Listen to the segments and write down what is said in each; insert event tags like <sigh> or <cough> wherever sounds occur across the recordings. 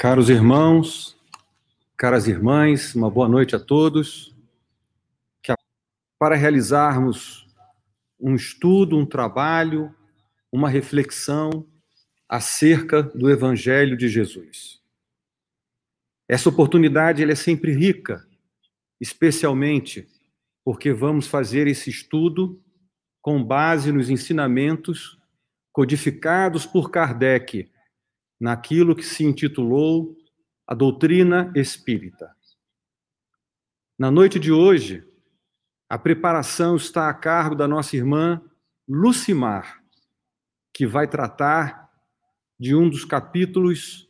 Caros irmãos, caras irmãs, uma boa noite a todos. Para realizarmos um estudo, um trabalho, uma reflexão acerca do Evangelho de Jesus. Essa oportunidade é sempre rica, especialmente porque vamos fazer esse estudo com base nos ensinamentos codificados por Kardec naquilo que se intitulou a doutrina espírita. Na noite de hoje, a preparação está a cargo da nossa irmã Lucimar, que vai tratar de um dos capítulos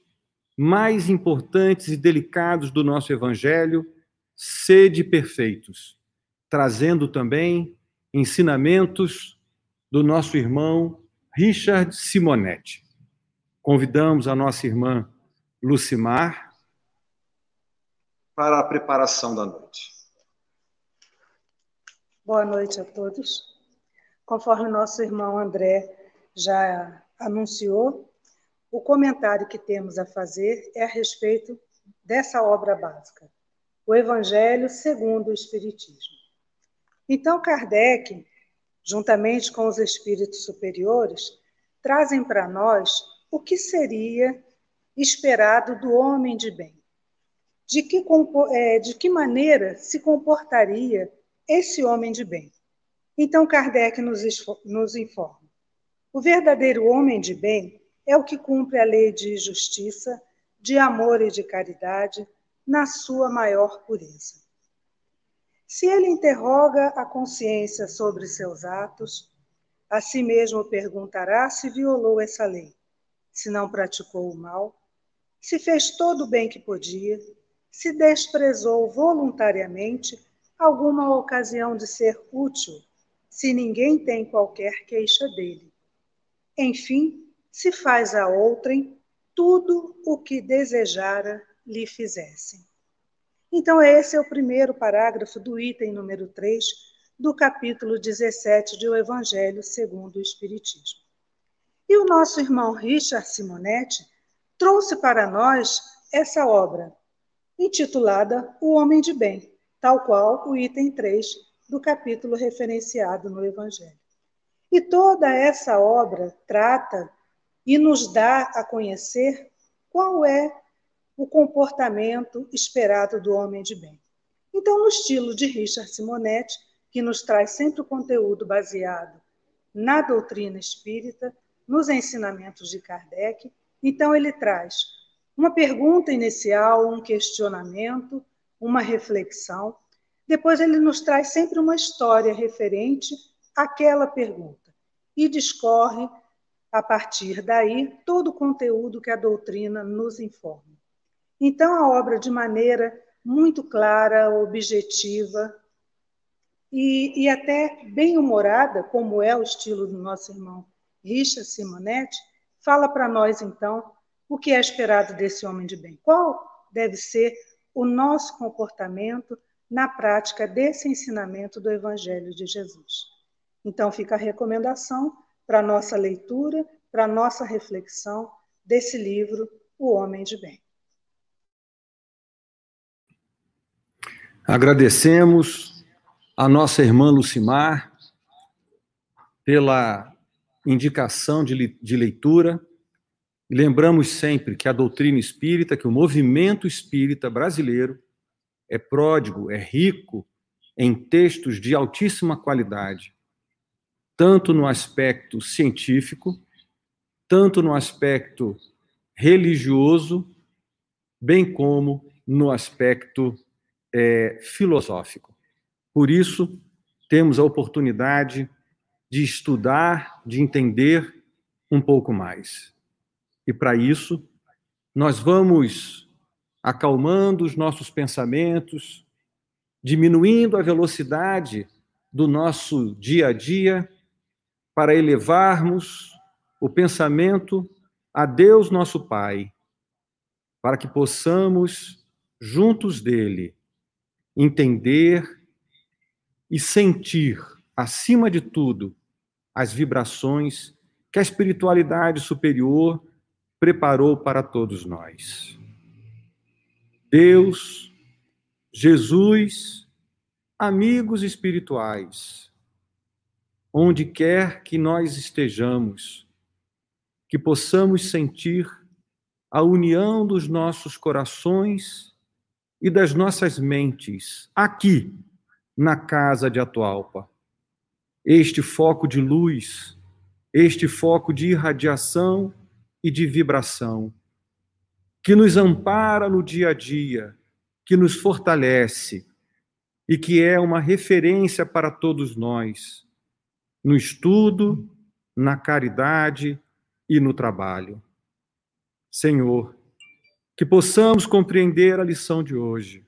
mais importantes e delicados do nosso Evangelho, Sede Perfeitos, trazendo também ensinamentos do nosso irmão Richard Simonetti. Convidamos a nossa irmã Lucimar para a preparação da noite. Boa noite a todos. Conforme nosso irmão André já anunciou, o comentário que temos a fazer é a respeito dessa obra básica, o Evangelho segundo o Espiritismo. Então, Kardec, juntamente com os espíritos superiores, trazem para nós o que seria esperado do homem de bem. De que, é, de que maneira se comportaria esse homem de bem? Então, Kardec nos, nos informa. O verdadeiro homem de bem é o que cumpre a lei de justiça, de amor e de caridade na sua maior pureza. Se ele interroga a consciência sobre seus atos, a si mesmo perguntará se violou essa lei se não praticou o mal, se fez todo o bem que podia, se desprezou voluntariamente alguma ocasião de ser útil, se ninguém tem qualquer queixa dele. Enfim, se faz a outrem tudo o que desejara lhe fizessem. Então, esse é o primeiro parágrafo do item número 3 do capítulo 17 do Evangelho segundo o Espiritismo. E o nosso irmão Richard Simonetti trouxe para nós essa obra, intitulada O Homem de Bem, tal qual o item 3 do capítulo referenciado no Evangelho. E toda essa obra trata e nos dá a conhecer qual é o comportamento esperado do homem de bem. Então, no estilo de Richard Simonetti, que nos traz sempre o conteúdo baseado na doutrina espírita, nos ensinamentos de Kardec. Então, ele traz uma pergunta inicial, um questionamento, uma reflexão. Depois, ele nos traz sempre uma história referente àquela pergunta e discorre, a partir daí, todo o conteúdo que a doutrina nos informa. Então, a obra, de maneira muito clara, objetiva e, e até bem humorada, como é o estilo do nosso irmão Richard Simonetti, fala para nós, então, o que é esperado desse homem de bem. Qual deve ser o nosso comportamento na prática desse ensinamento do Evangelho de Jesus. Então, fica a recomendação para a nossa leitura, para a nossa reflexão desse livro, O Homem de Bem. Agradecemos a nossa irmã Lucimar pela indicação de, de leitura. Lembramos sempre que a doutrina espírita, que o movimento espírita brasileiro é pródigo, é rico em textos de altíssima qualidade, tanto no aspecto científico, tanto no aspecto religioso, bem como no aspecto é, filosófico. Por isso, temos a oportunidade de estudar, de entender um pouco mais. E para isso, nós vamos acalmando os nossos pensamentos, diminuindo a velocidade do nosso dia a dia, para elevarmos o pensamento a Deus nosso Pai, para que possamos, juntos dele, entender e sentir, acima de tudo, as vibrações que a espiritualidade superior preparou para todos nós. Deus, Jesus, amigos espirituais, onde quer que nós estejamos, que possamos sentir a união dos nossos corações e das nossas mentes aqui na casa de Atualpa. Este foco de luz, este foco de irradiação e de vibração, que nos ampara no dia a dia, que nos fortalece e que é uma referência para todos nós, no estudo, na caridade e no trabalho. Senhor, que possamos compreender a lição de hoje,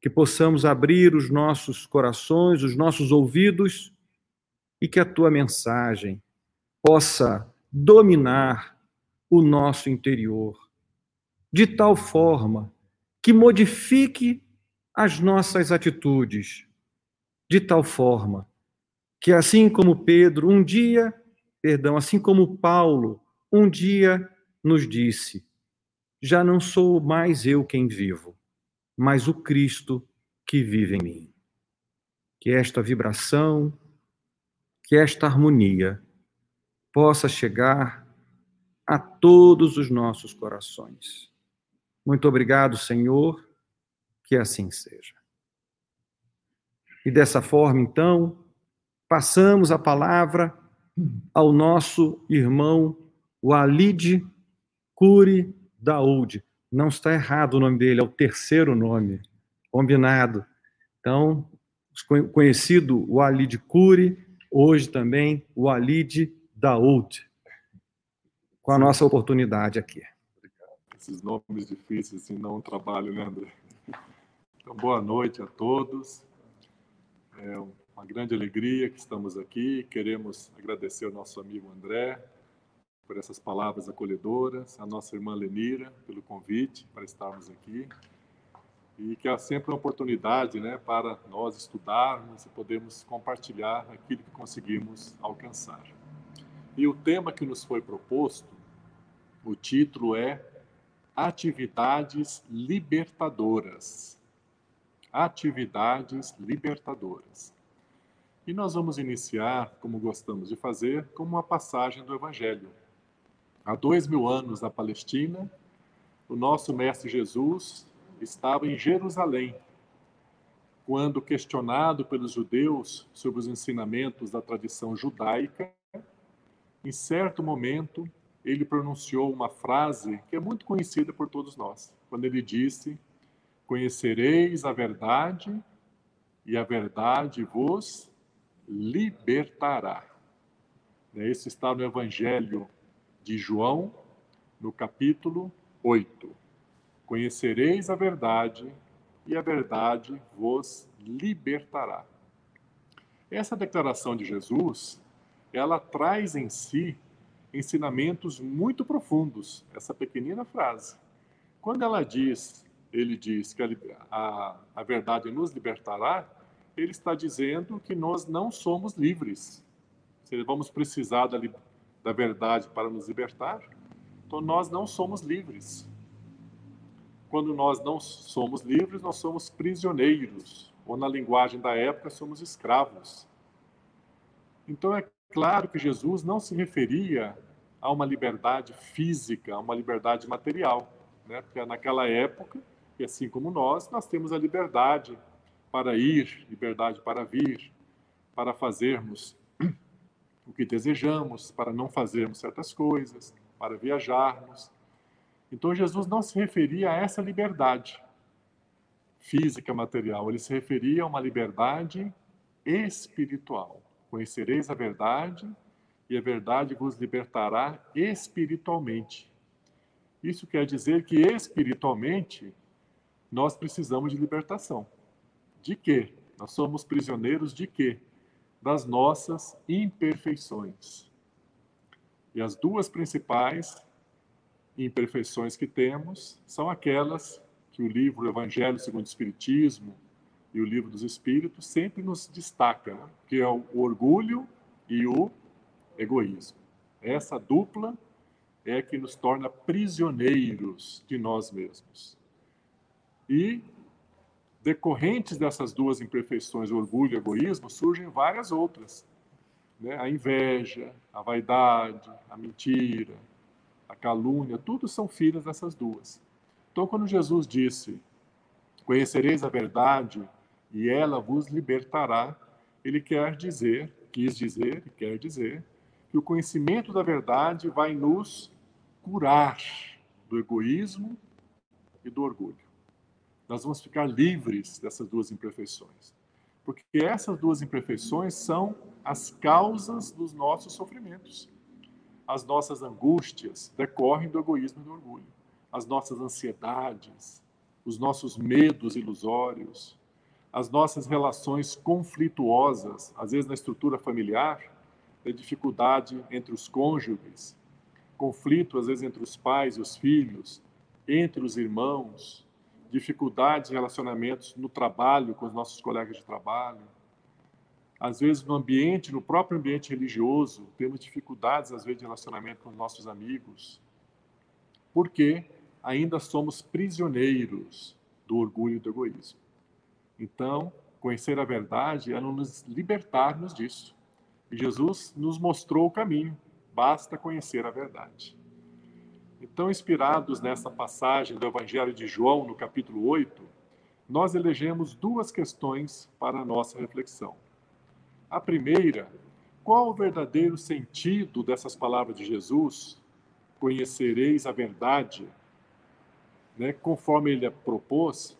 que possamos abrir os nossos corações, os nossos ouvidos e que a tua mensagem possa dominar o nosso interior, de tal forma que modifique as nossas atitudes, de tal forma que, assim como Pedro um dia perdão, assim como Paulo um dia nos disse: Já não sou mais eu quem vivo, mas o Cristo que vive em mim. Que esta vibração, que esta harmonia possa chegar a todos os nossos corações. Muito obrigado, Senhor, que assim seja. E dessa forma, então, passamos a palavra ao nosso irmão Walid Kuri Daoud. Não está errado o nome dele, é o terceiro nome, combinado. Então, conhecido Walid Kuri, hoje também Walid Daoud, com a nossa oportunidade aqui. Obrigado. Esses nomes difíceis assim não trabalho, né, André? Então, boa noite a todos. É um uma grande alegria que estamos aqui. Queremos agradecer ao nosso amigo André por essas palavras acolhedoras, a nossa irmã Lenira pelo convite para estarmos aqui e que há sempre uma oportunidade, né, para nós estudarmos e podermos compartilhar aquilo que conseguimos alcançar. E o tema que nos foi proposto, o título é Atividades Libertadoras. Atividades Libertadoras. E nós vamos iniciar, como gostamos de fazer, com uma passagem do Evangelho. Há dois mil anos na Palestina, o nosso Mestre Jesus estava em Jerusalém, quando questionado pelos judeus sobre os ensinamentos da tradição judaica, em certo momento ele pronunciou uma frase que é muito conhecida por todos nós, quando ele disse: Conhecereis a verdade, e a verdade vos libertará. Esse está no Evangelho de João, no capítulo 8. Conhecereis a verdade, e a verdade vos libertará. Essa declaração de Jesus, ela traz em si ensinamentos muito profundos, essa pequenina frase. Quando ela diz, ele diz que a, a, a verdade nos libertará, ele está dizendo que nós não somos livres. Se vamos precisar da, da verdade para nos libertar, então nós não somos livres. Quando nós não somos livres, nós somos prisioneiros, ou na linguagem da época, somos escravos. Então é claro que Jesus não se referia a uma liberdade física, a uma liberdade material, né? Porque naquela época, e assim como nós, nós temos a liberdade para ir, liberdade para vir, para fazermos <clears throat> o que desejamos, para não fazermos certas coisas, para viajarmos. Então Jesus não se referia a essa liberdade física, material, ele se referia a uma liberdade espiritual. Conhecereis a verdade e a verdade vos libertará espiritualmente. Isso quer dizer que espiritualmente nós precisamos de libertação. De quê? Nós somos prisioneiros de quê? Das nossas imperfeições. E as duas principais imperfeições que temos são aquelas que o livro Evangelho segundo o Espiritismo e o livro dos Espíritos sempre nos destaca, né? que é o orgulho e o egoísmo. Essa dupla é que nos torna prisioneiros de nós mesmos. E decorrentes dessas duas imperfeições, orgulho e egoísmo, surgem várias outras. Né? A inveja, a vaidade, a mentira, a calúnia, tudo são filhas dessas duas. Então, quando Jesus disse: Conhecereis a verdade e ela vos libertará, ele quer dizer, quis dizer quer dizer, que o conhecimento da verdade vai nos curar do egoísmo e do orgulho nós vamos ficar livres dessas duas imperfeições. Porque essas duas imperfeições são as causas dos nossos sofrimentos. As nossas angústias decorrem do egoísmo e do orgulho. As nossas ansiedades, os nossos medos ilusórios, as nossas relações conflituosas, às vezes na estrutura familiar, a dificuldade entre os cônjuges, conflito às vezes entre os pais e os filhos, entre os irmãos, dificuldades em relacionamentos no trabalho com os nossos colegas de trabalho. Às vezes no ambiente, no próprio ambiente religioso, temos dificuldades às vezes de relacionamento com os nossos amigos. Porque ainda somos prisioneiros do orgulho e do egoísmo. Então, conhecer a verdade é nos libertarmos disso. E Jesus nos mostrou o caminho. Basta conhecer a verdade. Então, inspirados nessa passagem do Evangelho de João, no capítulo 8, nós elegemos duas questões para a nossa reflexão. A primeira, qual o verdadeiro sentido dessas palavras de Jesus? Conhecereis a verdade, né, conforme ele a propôs,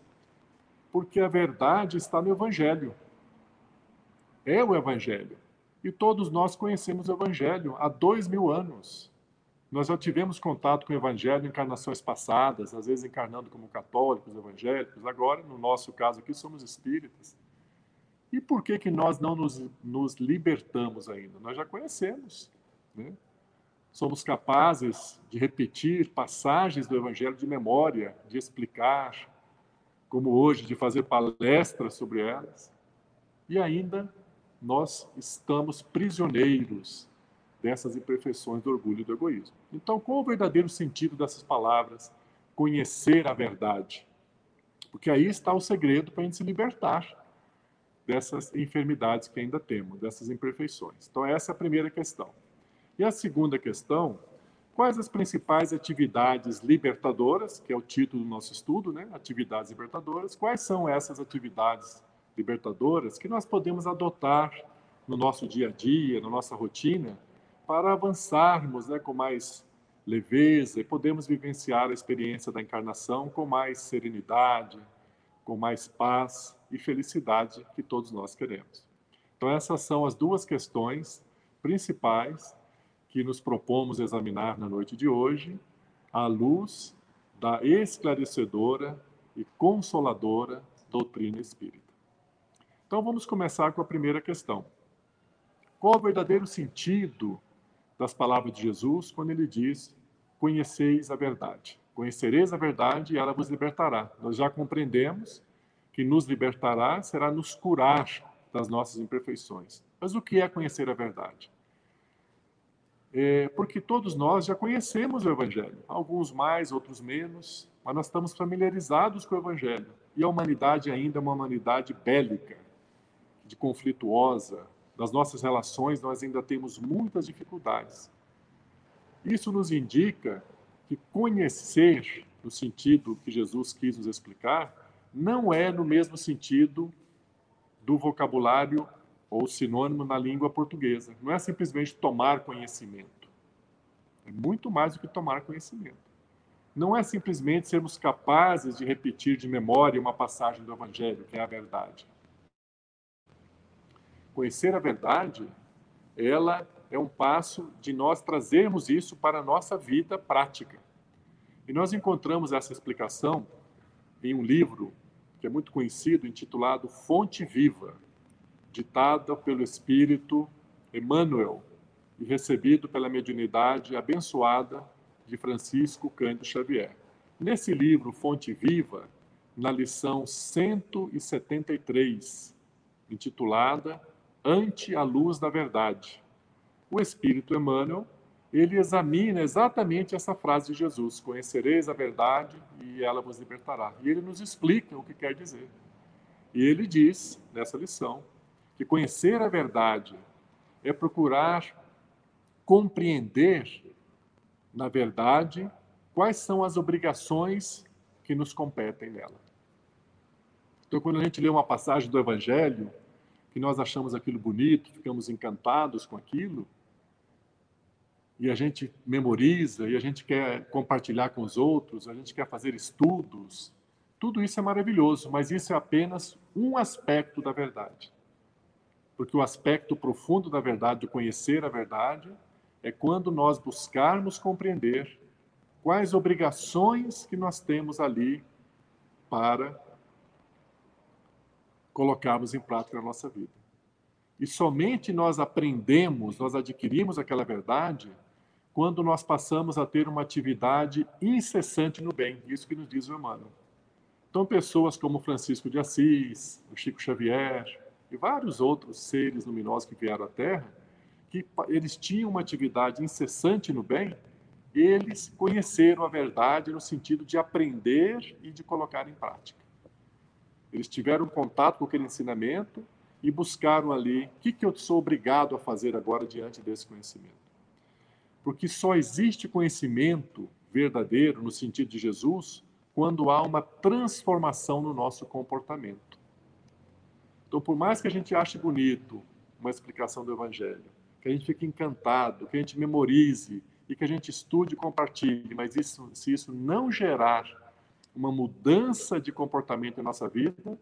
porque a verdade está no Evangelho. É o Evangelho. E todos nós conhecemos o Evangelho há dois mil anos. Nós já tivemos contato com o Evangelho em encarnações passadas, às vezes encarnando como católicos, evangélicos. Agora, no nosso caso aqui, somos espíritas. E por que, que nós não nos, nos libertamos ainda? Nós já conhecemos. Né? Somos capazes de repetir passagens do Evangelho de memória, de explicar, como hoje, de fazer palestras sobre elas. E ainda nós estamos prisioneiros dessas imperfeições do orgulho e do egoísmo. Então, qual o verdadeiro sentido dessas palavras? Conhecer a verdade. Porque aí está o segredo para a gente se libertar dessas enfermidades que ainda temos, dessas imperfeições. Então, essa é a primeira questão. E a segunda questão, quais as principais atividades libertadoras, que é o título do nosso estudo, né? Atividades libertadoras. Quais são essas atividades libertadoras que nós podemos adotar no nosso dia a dia, na nossa rotina, para avançarmos né, com mais leveza e podemos vivenciar a experiência da encarnação com mais serenidade, com mais paz e felicidade que todos nós queremos. Então, essas são as duas questões principais que nos propomos examinar na noite de hoje, à luz da esclarecedora e consoladora doutrina espírita. Então, vamos começar com a primeira questão. Qual o verdadeiro sentido das palavras de Jesus quando ele diz: Conheceis a verdade. Conhecereis a verdade e ela vos libertará. Nós já compreendemos que nos libertará será nos curar das nossas imperfeições. Mas o que é conhecer a verdade? É porque todos nós já conhecemos o Evangelho, alguns mais, outros menos, mas nós estamos familiarizados com o Evangelho. E a humanidade ainda é uma humanidade bélica, de conflituosa, das nossas relações, nós ainda temos muitas dificuldades. Isso nos indica que conhecer, no sentido que Jesus quis nos explicar, não é no mesmo sentido do vocabulário ou sinônimo na língua portuguesa. Não é simplesmente tomar conhecimento. É muito mais do que tomar conhecimento. Não é simplesmente sermos capazes de repetir de memória uma passagem do Evangelho, que é a verdade conhecer a verdade, ela é um passo de nós trazermos isso para a nossa vida prática. E nós encontramos essa explicação em um livro que é muito conhecido, intitulado Fonte Viva, ditada pelo Espírito Emmanuel e recebido pela mediunidade abençoada de Francisco Cândido Xavier. Nesse livro, Fonte Viva, na lição 173, intitulada ante a luz da verdade. O Espírito Emmanuel ele examina exatamente essa frase de Jesus: Conhecereis a verdade e ela vos libertará. E ele nos explica o que quer dizer. E ele diz, nessa lição, que conhecer a verdade é procurar compreender, na verdade, quais são as obrigações que nos competem nela. Então, quando a gente lê uma passagem do Evangelho, que nós achamos aquilo bonito, ficamos encantados com aquilo, e a gente memoriza, e a gente quer compartilhar com os outros, a gente quer fazer estudos, tudo isso é maravilhoso, mas isso é apenas um aspecto da verdade. Porque o aspecto profundo da verdade, de conhecer a verdade, é quando nós buscarmos compreender quais obrigações que nós temos ali para colocarmos em prática na nossa vida. E somente nós aprendemos, nós adquirimos aquela verdade quando nós passamos a ter uma atividade incessante no bem. Isso que nos diz o Emmanuel. Então, pessoas como Francisco de Assis, o Chico Xavier e vários outros seres luminosos que vieram à Terra, que eles tinham uma atividade incessante no bem, eles conheceram a verdade no sentido de aprender e de colocar em prática. Eles tiveram contato com aquele ensinamento e buscaram ali o que, que eu sou obrigado a fazer agora diante desse conhecimento. Porque só existe conhecimento verdadeiro no sentido de Jesus quando há uma transformação no nosso comportamento. Então, por mais que a gente ache bonito uma explicação do Evangelho, que a gente fique encantado, que a gente memorize e que a gente estude e compartilhe, mas isso, se isso não gerar uma mudança de comportamento em nossa vida,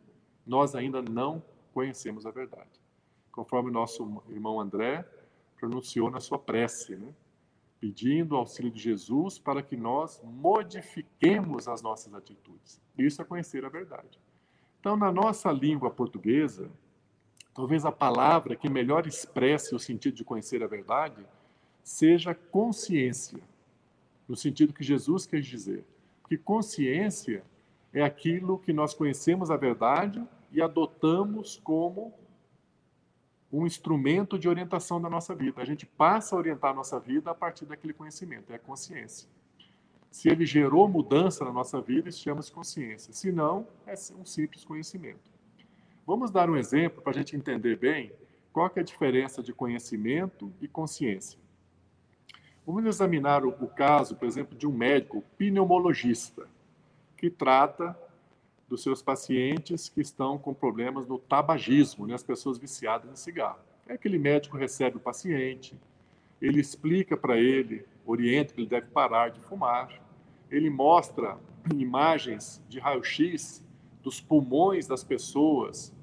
nós ainda não conhecemos a verdade. Conforme nosso irmão André pronunciou na sua prece, né? Pedindo auxílio de Jesus para que nós modifiquemos as nossas atitudes. Isso é conhecer a verdade. Então, na nossa língua portuguesa, talvez a palavra que melhor expresse o sentido de conhecer a verdade seja consciência, no sentido que Jesus quis dizer. Que consciência é aquilo que nós conhecemos a verdade e adotamos como um instrumento de orientação da nossa vida. A gente passa a orientar a nossa vida a partir daquele conhecimento, é a consciência. Se ele gerou mudança na nossa vida, isso chama-se consciência. Se não, é um simples conhecimento. Vamos dar um exemplo para a gente entender bem qual é a diferença de conhecimento e consciência. Vamos examinar o, o caso, por exemplo, de um médico pneumologista que trata dos seus pacientes que estão com problemas no tabagismo, né, as pessoas viciadas em cigarro. É aquele médico recebe o paciente, ele explica para ele, orienta que ele deve parar de fumar, ele mostra imagens de raio-x dos pulmões das pessoas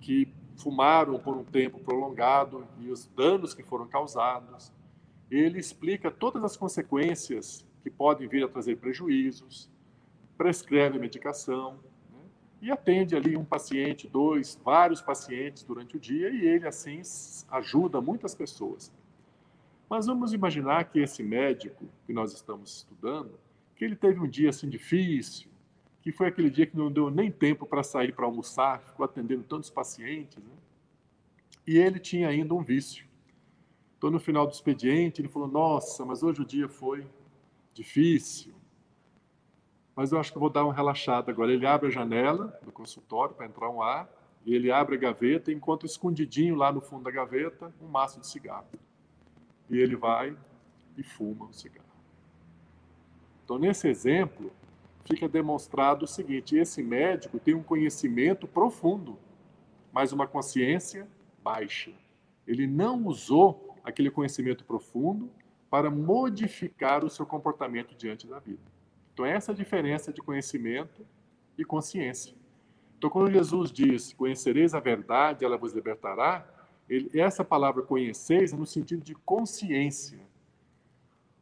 que fumaram por um tempo prolongado e os danos que foram causados. Ele explica todas as consequências que podem vir a trazer prejuízos, prescreve medicação? E atende ali um paciente, dois, vários pacientes durante o dia e ele assim ajuda muitas pessoas. Mas vamos imaginar que esse médico que nós estamos estudando, que ele teve um dia assim difícil, que foi aquele dia que não deu nem tempo para sair para almoçar, ficou atendendo tantos pacientes, né? e ele tinha ainda um vício. Então, no final do expediente, ele falou: Nossa, mas hoje o dia foi difícil, mas eu acho que vou dar uma relaxada agora. Ele abre a janela do consultório para entrar um ar, e ele abre a gaveta e encontra escondidinho lá no fundo da gaveta um maço de cigarro. E ele vai e fuma o cigarro. Então, nesse exemplo, fica demonstrado o seguinte: esse médico tem um conhecimento profundo, mas uma consciência baixa. Ele não usou aquele conhecimento profundo para modificar o seu comportamento diante da vida. Então, essa é a diferença de conhecimento e consciência. Então, quando Jesus diz: Conhecereis a verdade, ela vos libertará, ele, essa palavra conheceis é no sentido de consciência.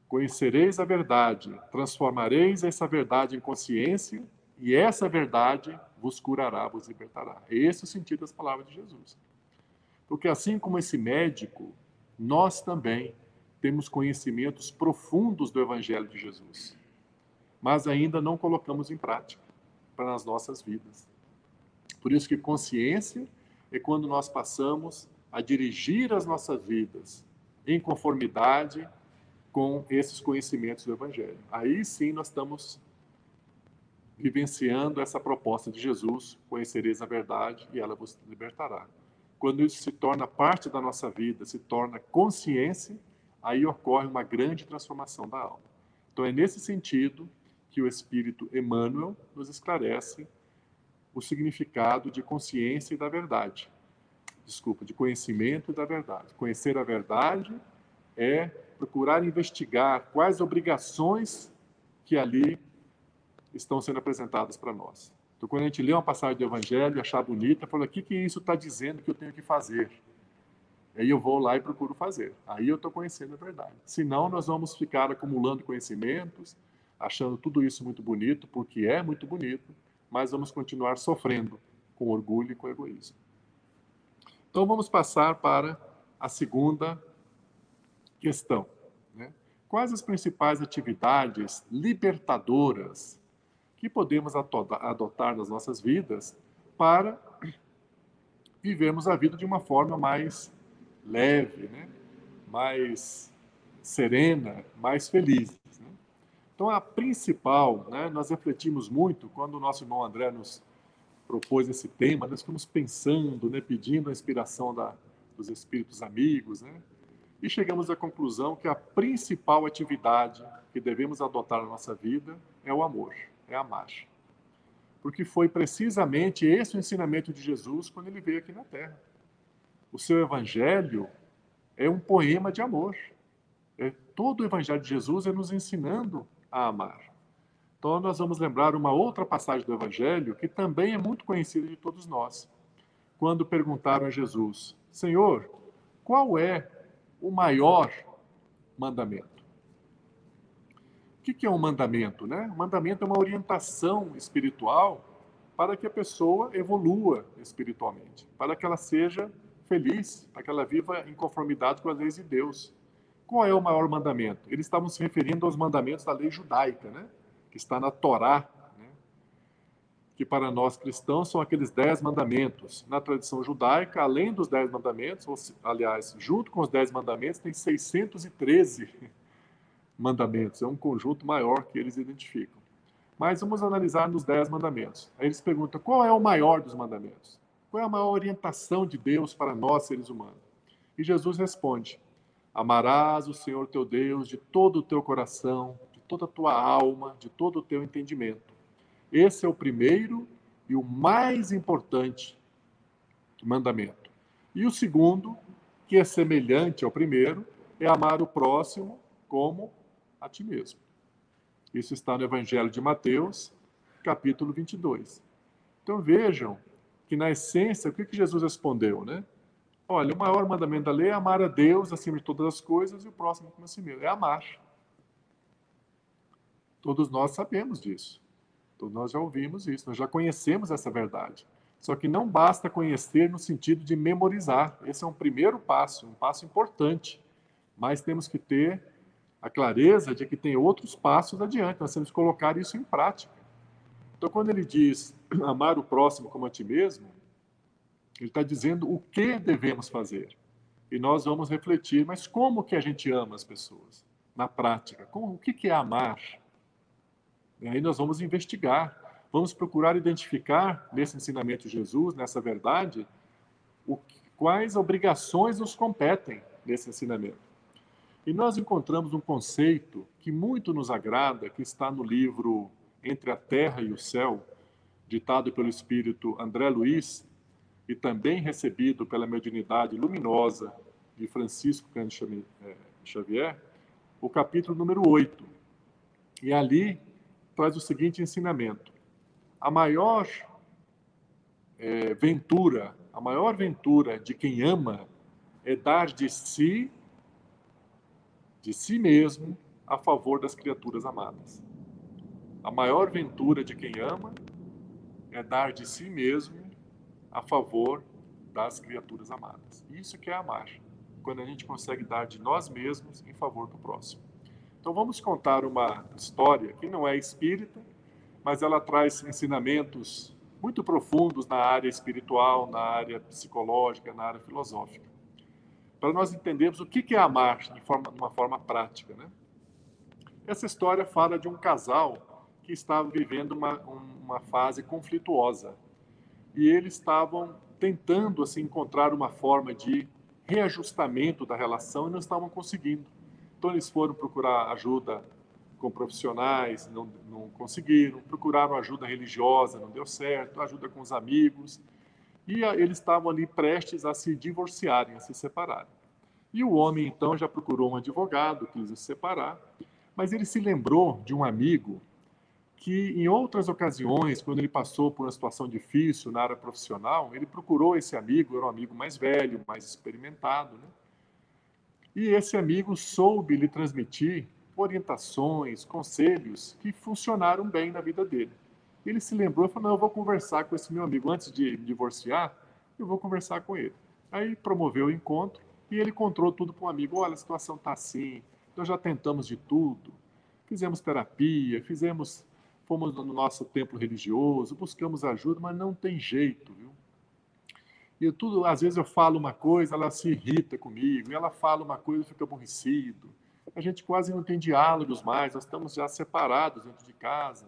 Conhecereis a verdade, transformareis essa verdade em consciência, e essa verdade vos curará, vos libertará. Esse é o sentido das palavras de Jesus. Porque assim como esse médico, nós também temos conhecimentos profundos do Evangelho de Jesus mas ainda não colocamos em prática para as nossas vidas. Por isso que consciência é quando nós passamos a dirigir as nossas vidas em conformidade com esses conhecimentos do Evangelho. Aí sim nós estamos vivenciando essa proposta de Jesus: conhecereis a verdade e ela vos libertará. Quando isso se torna parte da nossa vida, se torna consciência, aí ocorre uma grande transformação da alma. Então é nesse sentido que o Espírito Emmanuel nos esclarece o significado de consciência e da verdade. Desculpa, de conhecimento e da verdade. Conhecer a verdade é procurar investigar quais obrigações que ali estão sendo apresentadas para nós. Então, quando a gente lê uma passagem do Evangelho, achar bonita, fala: o que, que isso está dizendo que eu tenho que fazer? Aí eu vou lá e procuro fazer. Aí eu estou conhecendo a verdade. Senão, nós vamos ficar acumulando conhecimentos, achando tudo isso muito bonito, porque é muito bonito, mas vamos continuar sofrendo com orgulho e com egoísmo. Então, vamos passar para a segunda questão. Né? Quais as principais atividades libertadoras que podemos adotar nas nossas vidas para vivermos a vida de uma forma mais leve, né? mais serena, mais feliz. Então, a principal, né, nós refletimos muito quando o nosso irmão André nos propôs esse tema, nós ficamos pensando, né, pedindo a inspiração da, dos espíritos amigos, né? e chegamos à conclusão que a principal atividade que devemos adotar na nossa vida é o amor, é amar. Porque foi precisamente esse o ensinamento de Jesus quando ele veio aqui na Terra. O seu evangelho é um poema de amor. É, todo o evangelho de Jesus é nos ensinando a amar. Então, nós vamos lembrar uma outra passagem do evangelho que também é muito conhecida de todos nós. Quando perguntaram a Jesus: Senhor, qual é o maior mandamento. O que é um mandamento? Né? Um mandamento é uma orientação espiritual para que a pessoa evolua espiritualmente, para que ela seja feliz, para que ela viva em conformidade com as leis de Deus. Qual é o maior mandamento? Eles estavam se referindo aos mandamentos da lei judaica, né? que está na Torá, que para nós cristãos são aqueles dez mandamentos. Na tradição judaica, além dos dez mandamentos, aliás, junto com os dez mandamentos, tem 613 <laughs> mandamentos. É um conjunto maior que eles identificam. Mas vamos analisar nos dez mandamentos. Aí eles perguntam qual é o maior dos mandamentos? Qual é a maior orientação de Deus para nós, seres humanos? E Jesus responde: Amarás o Senhor teu Deus de todo o teu coração, de toda a tua alma, de todo o teu entendimento esse é o primeiro e o mais importante mandamento. E o segundo, que é semelhante ao primeiro, é amar o próximo como a ti mesmo. Isso está no Evangelho de Mateus, capítulo 22. Então vejam que na essência, o que, Jesus respondeu, né? Olha, o maior mandamento da lei é amar a Deus acima de todas as coisas e o próximo como a si mesmo. É amar. Todos nós sabemos disso. Então, nós já ouvimos isso, nós já conhecemos essa verdade. Só que não basta conhecer no sentido de memorizar. Esse é um primeiro passo, um passo importante. Mas temos que ter a clareza de que tem outros passos adiante. Nós temos que colocar isso em prática. Então, quando ele diz amar o próximo como a ti mesmo, ele está dizendo o que devemos fazer. E nós vamos refletir, mas como que a gente ama as pessoas? Na prática, como, o que, que é amar? E aí nós vamos investigar, vamos procurar identificar nesse ensinamento de Jesus, nessa verdade, o, quais obrigações nos competem nesse ensinamento. E nós encontramos um conceito que muito nos agrada, que está no livro Entre a Terra e o Céu, ditado pelo espírito André Luiz e também recebido pela mediunidade luminosa de Francisco Cândido eh, Xavier, o capítulo número 8. E ali traz o seguinte ensinamento: a maior é, ventura, a maior ventura de quem ama é dar de si, de si mesmo, a favor das criaturas amadas. A maior ventura de quem ama é dar de si mesmo a favor das criaturas amadas. Isso que é amar, quando a gente consegue dar de nós mesmos em favor do próximo. Então vamos contar uma história que não é espírita, mas ela traz ensinamentos muito profundos na área espiritual, na área psicológica, na área filosófica. Para nós entendermos o que é amar de, forma, de uma forma prática. Né? Essa história fala de um casal que estava vivendo uma, uma fase conflituosa. E eles estavam tentando assim encontrar uma forma de reajustamento da relação e não estavam conseguindo. Então eles foram procurar ajuda com profissionais, não, não conseguiram, procuraram ajuda religiosa, não deu certo, ajuda com os amigos, e a, eles estavam ali prestes a se divorciarem, a se separarem. E o homem então já procurou um advogado, quis se separar, mas ele se lembrou de um amigo que em outras ocasiões, quando ele passou por uma situação difícil na área profissional, ele procurou esse amigo, era um amigo mais velho, mais experimentado, né? E esse amigo soube lhe transmitir orientações, conselhos que funcionaram bem na vida dele. Ele se lembrou e falou: Não, eu vou conversar com esse meu amigo antes de divorciar, eu vou conversar com ele. Aí promoveu o encontro e ele contou tudo para um amigo: Olha, a situação está assim, nós já tentamos de tudo, fizemos terapia, fizemos, fomos no nosso templo religioso, buscamos ajuda, mas não tem jeito, viu? E tudo, às vezes eu falo uma coisa, ela se irrita comigo, ela fala uma coisa, fica aborrecido a gente quase não tem diálogos mais, nós estamos já separados dentro de casa,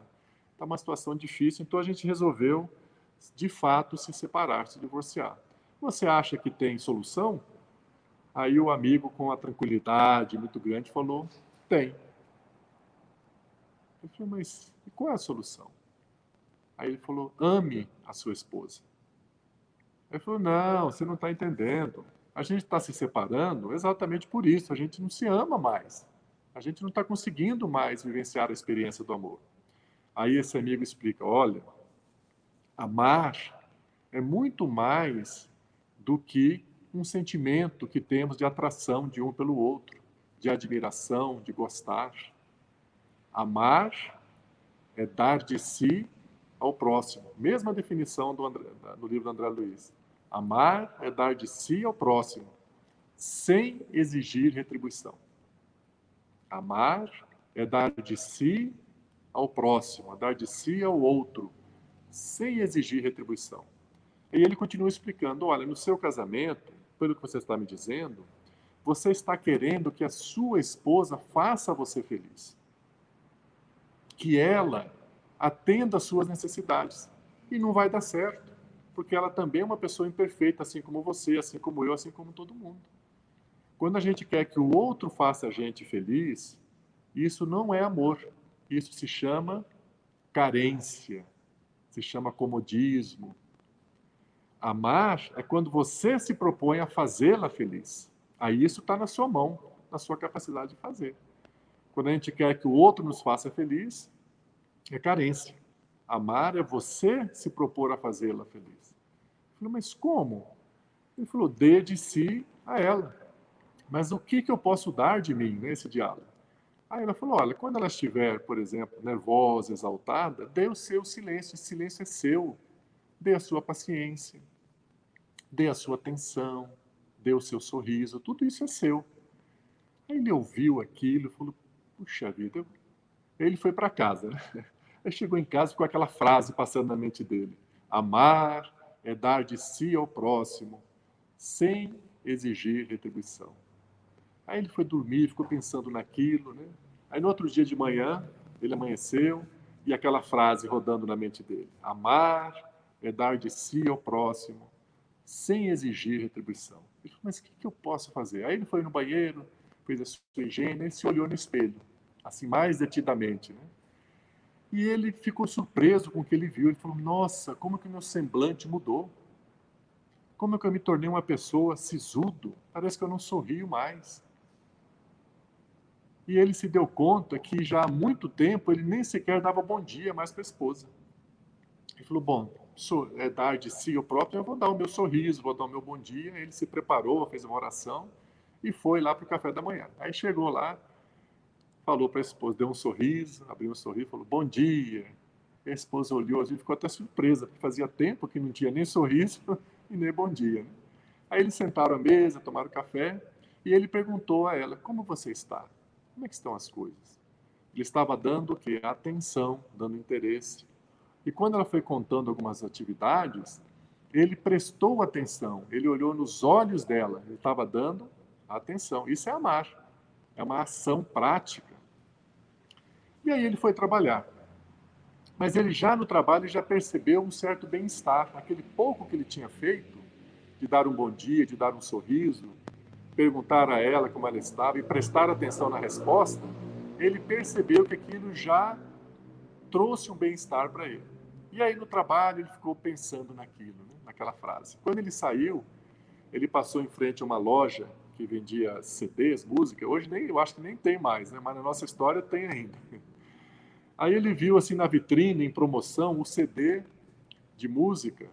está uma situação difícil, então a gente resolveu, de fato, se separar, se divorciar. Você acha que tem solução? Aí o amigo, com a tranquilidade muito grande, falou: tem. Eu falei, mas qual é a solução? Aí ele falou: ame a sua esposa. Ele falou: não, você não está entendendo. A gente está se separando exatamente por isso. A gente não se ama mais. A gente não está conseguindo mais vivenciar a experiência do amor. Aí esse amigo explica: olha, amar é muito mais do que um sentimento que temos de atração de um pelo outro, de admiração, de gostar. Amar é dar de si ao próximo. Mesma definição do, André, livro do André Luiz. Amar é dar de si ao próximo, sem exigir retribuição. Amar é dar de si ao próximo, é dar de si ao outro, sem exigir retribuição. E ele continua explicando: olha, no seu casamento, pelo que você está me dizendo, você está querendo que a sua esposa faça você feliz. Que ela atenda às suas necessidades. E não vai dar certo porque ela também é uma pessoa imperfeita, assim como você, assim como eu, assim como todo mundo. Quando a gente quer que o outro faça a gente feliz, isso não é amor. Isso se chama carência, se chama comodismo. Amar é quando você se propõe a fazê-la feliz. Aí isso está na sua mão, na sua capacidade de fazer. Quando a gente quer que o outro nos faça feliz, é carência. Amar é você se propor a fazê-la feliz. Eu falei, mas como? Ele falou, dê de si a ela. Mas o que, que eu posso dar de mim nesse diálogo? Aí ela falou, olha, quando ela estiver, por exemplo, nervosa, exaltada, dê o seu silêncio, esse silêncio é seu. Dê a sua paciência, dê a sua atenção, dê o seu sorriso, tudo isso é seu. Aí ele ouviu aquilo e falou, puxa vida, ele foi para casa. Né? Aí chegou em casa com aquela frase passando na mente dele: amar é dar de si ao próximo, sem exigir retribuição. Aí ele foi dormir, ficou pensando naquilo, né? Aí no outro dia de manhã, ele amanheceu e aquela frase rodando na mente dele: Amar é dar de si ao próximo, sem exigir retribuição. Ele falou, mas o que, que eu posso fazer? Aí ele foi no banheiro, fez a sua higiene e se olhou no espelho, assim, mais detidamente, né? E ele ficou surpreso com o que ele viu. Ele falou: Nossa, como que meu semblante mudou? Como que eu me tornei uma pessoa sisudo? Parece que eu não sorrio mais. E ele se deu conta que já há muito tempo ele nem sequer dava bom dia mais para a esposa. Ele falou: Bom, é dar de si o próprio, eu vou dar o meu sorriso, vou dar o meu bom dia. Ele se preparou, fez uma oração e foi lá para o café da manhã. Aí chegou lá, falou para a esposa, deu um sorriso, abriu um sorriso, falou bom dia. E a esposa olhou, a gente ficou até surpresa, porque fazia tempo que não tinha nem sorriso <laughs> e nem bom dia. Né? Aí eles sentaram à mesa, tomaram café, e ele perguntou a ela, como você está? Como é que estão as coisas? Ele estava dando o quê? Atenção, dando interesse. E quando ela foi contando algumas atividades, ele prestou atenção, ele olhou nos olhos dela, ele estava dando atenção. Isso é amar, é uma ação prática. E aí ele foi trabalhar. Mas ele já no trabalho já percebeu um certo bem-estar. Aquele pouco que ele tinha feito, de dar um bom dia, de dar um sorriso, perguntar a ela como ela estava e prestar atenção na resposta, ele percebeu que aquilo já trouxe um bem-estar para ele. E aí no trabalho ele ficou pensando naquilo, né? naquela frase. Quando ele saiu, ele passou em frente a uma loja que vendia CDs, música. Hoje nem, eu acho que nem tem mais, né? mas na nossa história tem ainda. Aí ele viu assim na vitrine, em promoção, o CD de música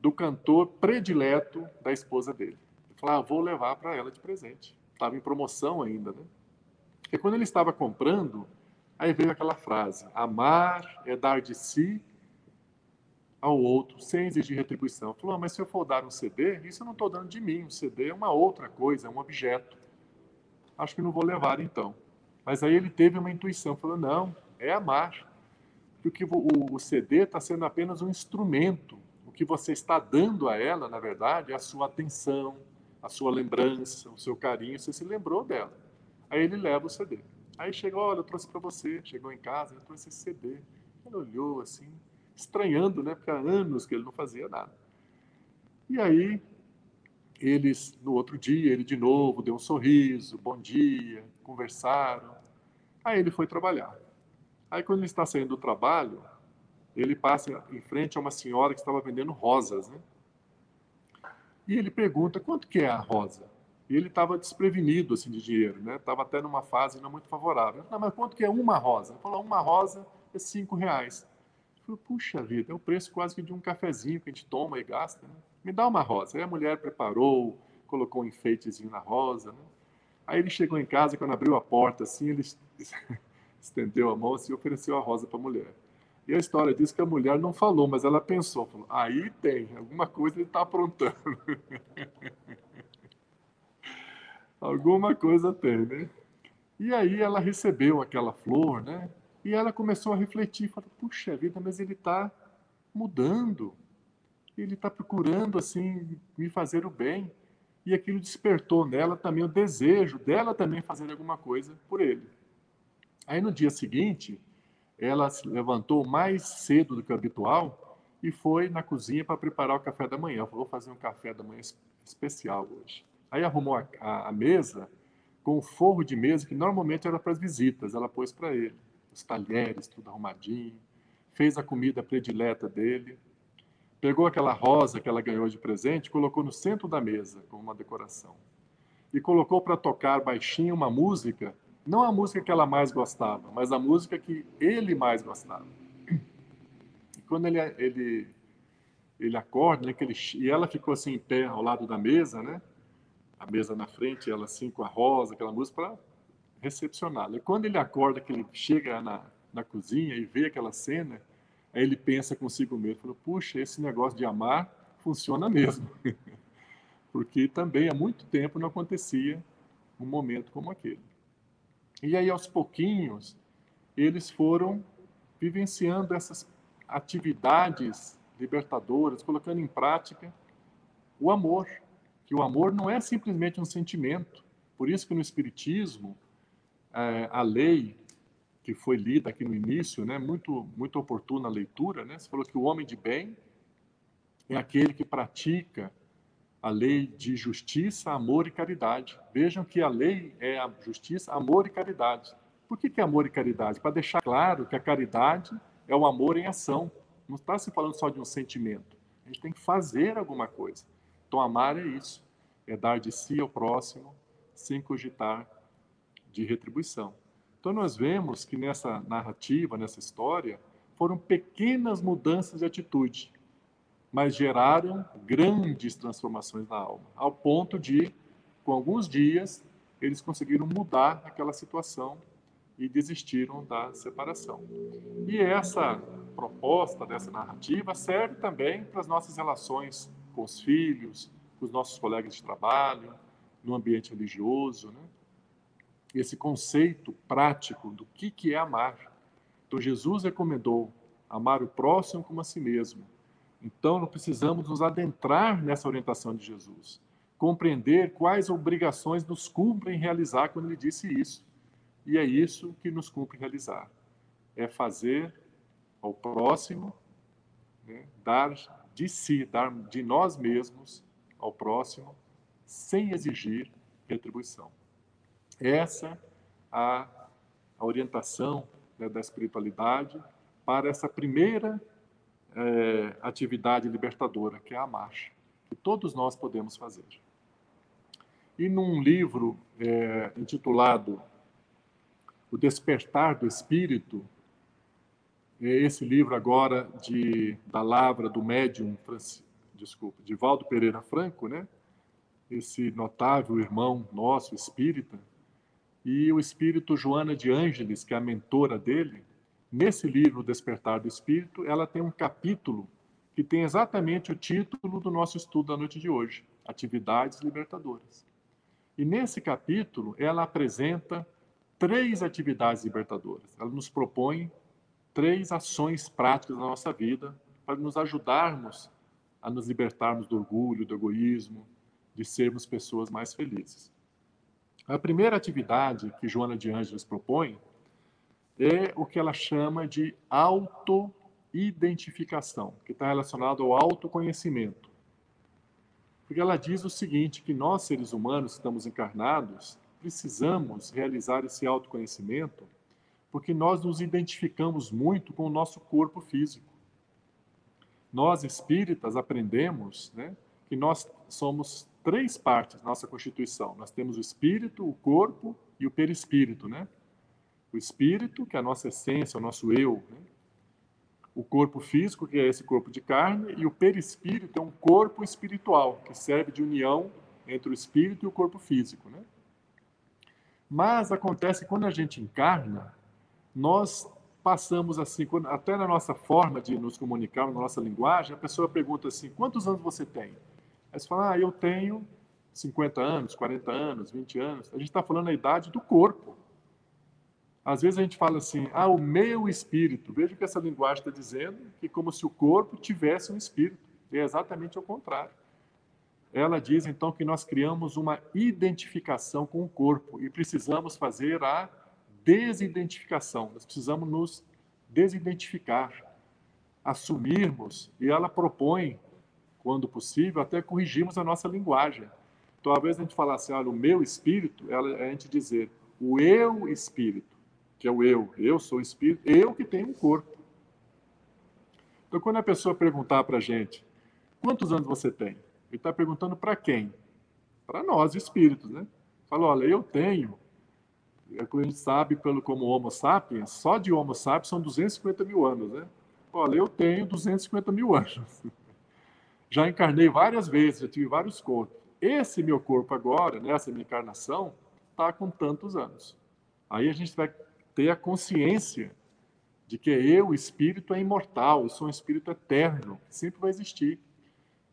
do cantor predileto da esposa dele. Ele falou, ah, vou levar para ela de presente. Estava em promoção ainda, né? E quando ele estava comprando, aí veio aquela frase: amar é dar de si ao outro sem exigir retribuição. Falou, ah, mas se eu for dar um CD, isso eu não estou dando de mim. Um CD é uma outra coisa, é um objeto. Acho que não vou levar então. Mas aí ele teve uma intuição, falou, não, é amar. Porque o, o CD está sendo apenas um instrumento. O que você está dando a ela, na verdade, é a sua atenção, a sua lembrança, o seu carinho. Você se lembrou dela. Aí ele leva o CD. Aí chegou, olha, eu trouxe para você. Chegou em casa, eu trouxe esse CD. Ele olhou assim, estranhando, né? Porque há anos que ele não fazia nada. E aí, eles, no outro dia, ele de novo deu um sorriso, bom dia, conversaram. Aí ele foi trabalhar. Aí, quando ele está saindo do trabalho, ele passa em frente a uma senhora que estava vendendo rosas, né? E ele pergunta quanto que é a rosa. E ele estava desprevenido assim de dinheiro, né? Estava até numa fase não muito favorável. Não, mas quanto que é uma rosa? Ele falou, uma rosa é cinco reais. Eu falei, puxa vida, é o preço quase que de um cafezinho que a gente toma e gasta. Né? Me dá uma rosa. Aí a mulher preparou, colocou um enfeitezinho na rosa, né? Aí ele chegou em casa, quando abriu a porta, assim, ele estendeu a mão assim, e ofereceu a rosa para a mulher. E a história diz que a mulher não falou, mas ela pensou, falou, aí tem, alguma coisa ele está aprontando. <laughs> alguma coisa tem, né? E aí ela recebeu aquela flor, né? E ela começou a refletir, falou, puxa vida, mas ele está mudando, ele está procurando, assim, me fazer o bem. E aquilo despertou nela também o desejo dela também fazer alguma coisa por ele. Aí no dia seguinte, ela se levantou mais cedo do que o habitual e foi na cozinha para preparar o café da manhã. Falou, vou fazer um café da manhã especial hoje. Aí arrumou a, a, a mesa com o forro de mesa que normalmente era para as visitas. Ela pôs para ele os talheres, tudo arrumadinho. Fez a comida predileta dele. Pegou aquela rosa que ela ganhou de presente, colocou no centro da mesa como uma decoração. E colocou para tocar baixinho uma música não a música que ela mais gostava, mas a música que ele mais gostava. E quando ele, ele, ele acorda, né, que ele, e ela ficou assim em pé ao lado da mesa, né? A mesa na frente, ela assim com a rosa, aquela música para recepcioná-la. E quando ele acorda, que ele chega na, na cozinha e vê aquela cena, aí ele pensa consigo mesmo, falou, puxa, esse negócio de amar funciona mesmo. <laughs> Porque também há muito tempo não acontecia um momento como aquele. E aí, aos pouquinhos, eles foram vivenciando essas atividades libertadoras, colocando em prática o amor, que o amor não é simplesmente um sentimento. Por isso que no Espiritismo, é, a lei que foi lida aqui no início, né, muito, muito oportuna a leitura, né, você falou que o homem de bem é aquele que pratica a lei de justiça, amor e caridade. Vejam que a lei é a justiça, amor e caridade. Por que, que é amor e caridade? Para deixar claro que a caridade é o amor em ação. Não está se falando só de um sentimento. A gente tem que fazer alguma coisa. Então, amar é isso. É dar de si ao próximo sem cogitar de retribuição. Então, nós vemos que nessa narrativa, nessa história, foram pequenas mudanças de atitude mas geraram grandes transformações na alma, ao ponto de, com alguns dias, eles conseguiram mudar aquela situação e desistiram da separação. E essa proposta dessa narrativa serve também para as nossas relações com os filhos, com os nossos colegas de trabalho, no ambiente religioso, né? Esse conceito prático do que que é amar. Então Jesus recomendou amar o próximo como a si mesmo então, nós precisamos nos adentrar nessa orientação de Jesus, compreender quais obrigações nos cumprem realizar quando ele disse isso. E é isso que nos cumpre realizar. é fazer ao próximo, né, dar de si, dar de nós mesmos ao próximo, sem exigir retribuição. Essa a, a orientação né, da espiritualidade para essa primeira é, atividade libertadora, que é a marcha, que todos nós podemos fazer. E num livro é, intitulado O Despertar do Espírito, é esse livro agora de, da Lavra do médium, desculpa, de Valdo Pereira Franco, né? esse notável irmão nosso, espírita, e o espírito Joana de Ângeles, que é a mentora dele, nesse livro, Despertar do Espírito, ela tem um capítulo que tem exatamente o título do nosso estudo da noite de hoje, Atividades Libertadoras. E nesse capítulo, ela apresenta três atividades libertadoras. Ela nos propõe três ações práticas na nossa vida para nos ajudarmos a nos libertarmos do orgulho, do egoísmo, de sermos pessoas mais felizes. A primeira atividade que Joana de Ângeles propõe é o que ela chama de autoidentificação, que está relacionado ao autoconhecimento. Porque ela diz o seguinte, que nós seres humanos estamos encarnados, precisamos realizar esse autoconhecimento porque nós nos identificamos muito com o nosso corpo físico. Nós espíritas aprendemos, né, que nós somos três partes da nossa constituição. Nós temos o espírito, o corpo e o perispírito, né? O espírito, que é a nossa essência, o nosso eu, né? o corpo físico, que é esse corpo de carne, e o perispírito é um corpo espiritual, que serve de união entre o espírito e o corpo físico. Né? Mas acontece que quando a gente encarna, nós passamos assim, até na nossa forma de nos comunicar, na nossa linguagem, a pessoa pergunta assim: quantos anos você tem? Aí você fala: ah, eu tenho 50 anos, 40 anos, 20 anos. A gente está falando a idade do corpo. Às vezes a gente fala assim, ah, o meu espírito. Veja que essa linguagem está dizendo que como se o corpo tivesse um espírito. É exatamente o contrário. Ela diz então que nós criamos uma identificação com o corpo e precisamos fazer a desidentificação. Nós precisamos nos desidentificar, assumirmos. E ela propõe, quando possível, até corrigirmos a nossa linguagem. Então, às vezes a gente fala assim, olha, o meu espírito, ela, é a gente dizer o eu espírito que é o eu. Eu sou o espírito, eu que tenho um corpo. Então, quando a pessoa perguntar para a gente, quantos anos você tem? Ele está perguntando para quem? Para nós, espíritos, né? Fala, olha, eu tenho, é a gente sabe pelo como Homo sapiens, só de Homo sapiens são 250 mil anos, né? Olha, eu tenho 250 mil anos. <laughs> Já encarnei várias vezes, já tive vários corpos. Esse meu corpo agora, nessa minha encarnação, está com tantos anos. Aí a gente vai ter a consciência de que eu, espírito, é imortal, eu sou um espírito eterno, que sempre vai existir.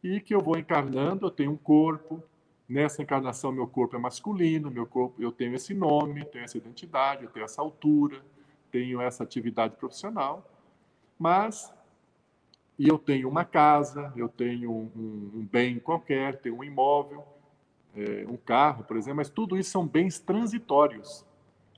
E que eu vou encarnando, eu tenho um corpo, nessa encarnação meu corpo é masculino, meu corpo, eu tenho esse nome, tenho essa identidade, eu tenho essa altura, tenho essa atividade profissional, mas e eu tenho uma casa, eu tenho um, um bem qualquer, tenho um imóvel, é, um carro, por exemplo, mas tudo isso são bens transitórios.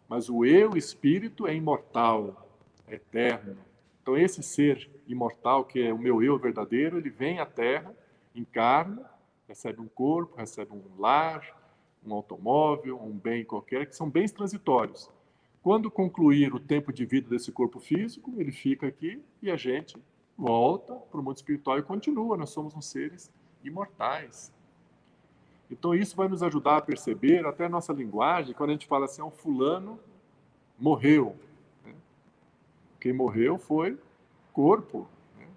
Mas o eu espírito é imortal, é eterno. Então esse ser imortal, que é o meu eu verdadeiro, ele vem à Terra, encarna, recebe um corpo, recebe um lar, um automóvel, um bem qualquer, que são bens transitórios. Quando concluir o tempo de vida desse corpo físico, ele fica aqui e a gente volta para o mundo espiritual e continua. Nós somos uns seres imortais. Então, isso vai nos ajudar a perceber, até a nossa linguagem, quando a gente fala assim, um fulano morreu. Né? Quem morreu foi corpo. Né?